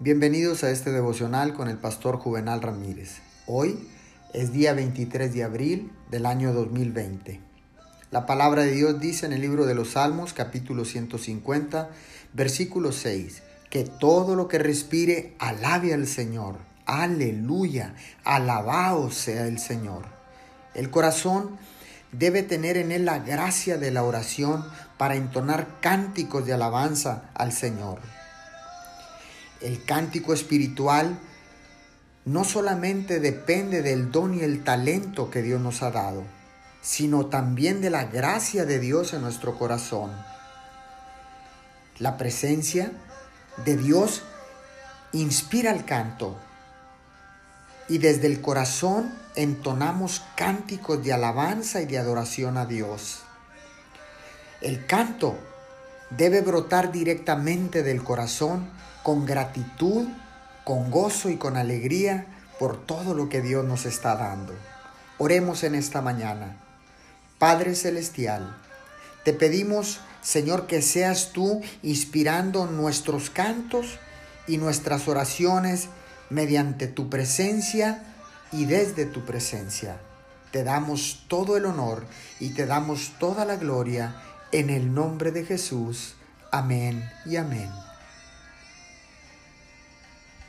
Bienvenidos a este devocional con el pastor Juvenal Ramírez. Hoy es día 23 de abril del año 2020. La palabra de Dios dice en el libro de los Salmos capítulo 150 versículo 6 que todo lo que respire alabe al Señor. Aleluya, alabado sea el Señor. El corazón debe tener en él la gracia de la oración para entonar cánticos de alabanza al Señor. El cántico espiritual no solamente depende del don y el talento que Dios nos ha dado, sino también de la gracia de Dios en nuestro corazón. La presencia de Dios inspira el canto y desde el corazón entonamos cánticos de alabanza y de adoración a Dios. El canto debe brotar directamente del corazón con gratitud, con gozo y con alegría por todo lo que Dios nos está dando. Oremos en esta mañana. Padre Celestial, te pedimos, Señor, que seas tú inspirando nuestros cantos y nuestras oraciones mediante tu presencia y desde tu presencia. Te damos todo el honor y te damos toda la gloria en el nombre de Jesús. Amén y amén.